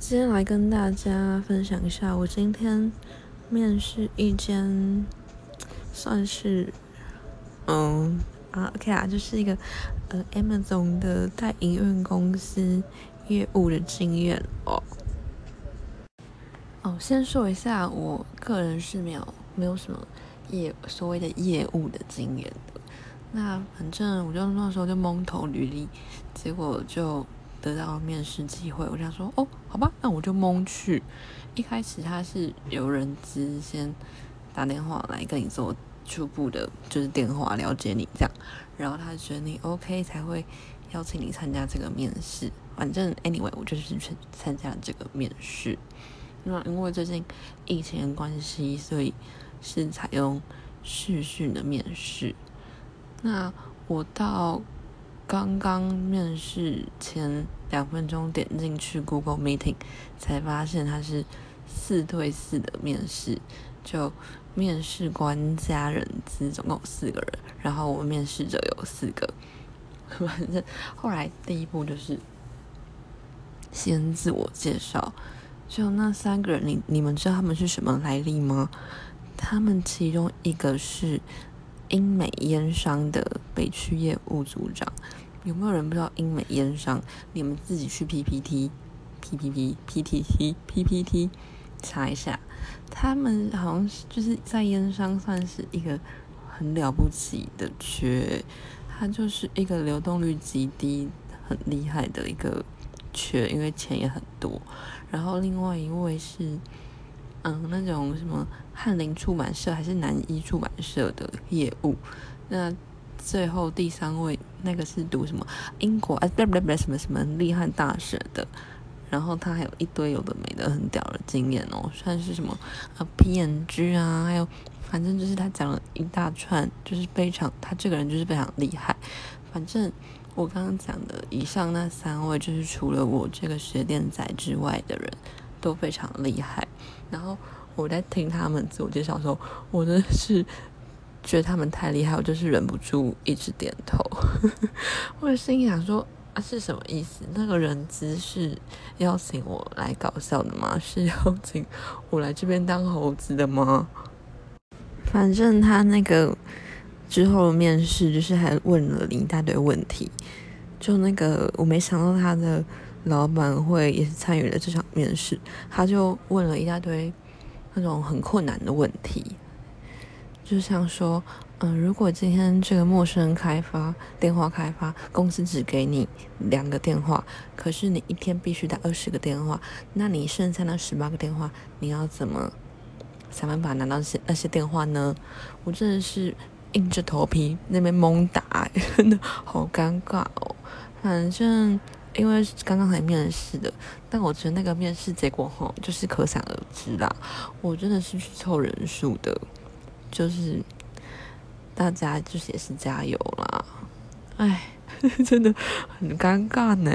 今天来跟大家分享一下，我今天面试一间算是嗯啊 OK 啊，就是一个呃 Amazon 的代营运公司业务的经验哦。哦，先说一下，我个人是没有没有什么业所谓的业务的经验的。那反正我就那时候就蒙头履历，结果就得到面试机会。我想说，哦，好吧，那我就蒙去。一开始他是有人资先打电话来跟你做初步的，就是电话了解你这样，然后他觉得你 OK 才会邀请你参加这个面试。反正 anyway，我就是去参加这个面试。那因为最近疫情的关系，所以是采用视讯的面试。那我到刚刚面试前两分钟点进去 Google Meeting，才发现它是四对四的面试，就面试官加人资总共四个人，然后我们面试者有四个。反正后来第一步就是先自我介绍，就那三个人，你你们知道他们是什么来历吗？他们其中一个是。英美烟商的北区业务组长，有没有人不知道英美烟商？你们自己去 PPT、PPT、PPT、PPT 查一下，他们好像是就是在烟商算是一个很了不起的缺，它就是一个流动率极低、很厉害的一个缺，因为钱也很多。然后另外一位是。嗯，那种什么翰林出版社还是南一出版社的业务，那最后第三位那个是读什么英国啊不不不什么什么厉害大学的，然后他还有一堆有的没的很屌的经验哦，算是什么啊 PNG 啊，还有反正就是他讲了一大串，就是非常他这个人就是非常厉害。反正我刚刚讲的以上那三位，就是除了我这个学电仔之外的人。都非常厉害，然后我在听他们自我介绍的时候，我真的是觉得他们太厉害，我就是忍不住一直点头。我心想说啊，是什么意思？那个人资是邀请我来搞笑的吗？是邀请我来这边当猴子的吗？反正他那个之后面试就是还问了一大堆问题，就那个我没想到他的。老板会也是参与了这场面试，他就问了一大堆那种很困难的问题，就像说，嗯，如果今天这个陌生人开发电话开发公司只给你两个电话，可是你一天必须打二十个电话，那你剩下那十八个电话，你要怎么想办法拿到些那些电话呢？我真的是硬着头皮那边猛打，真的好尴尬哦，反正。因为刚刚才面试的，但我觉得那个面试结果哈，就是可想而知啦。我真的是去凑人数的，就是大家就是也是加油啦。哎，真的很尴尬呢。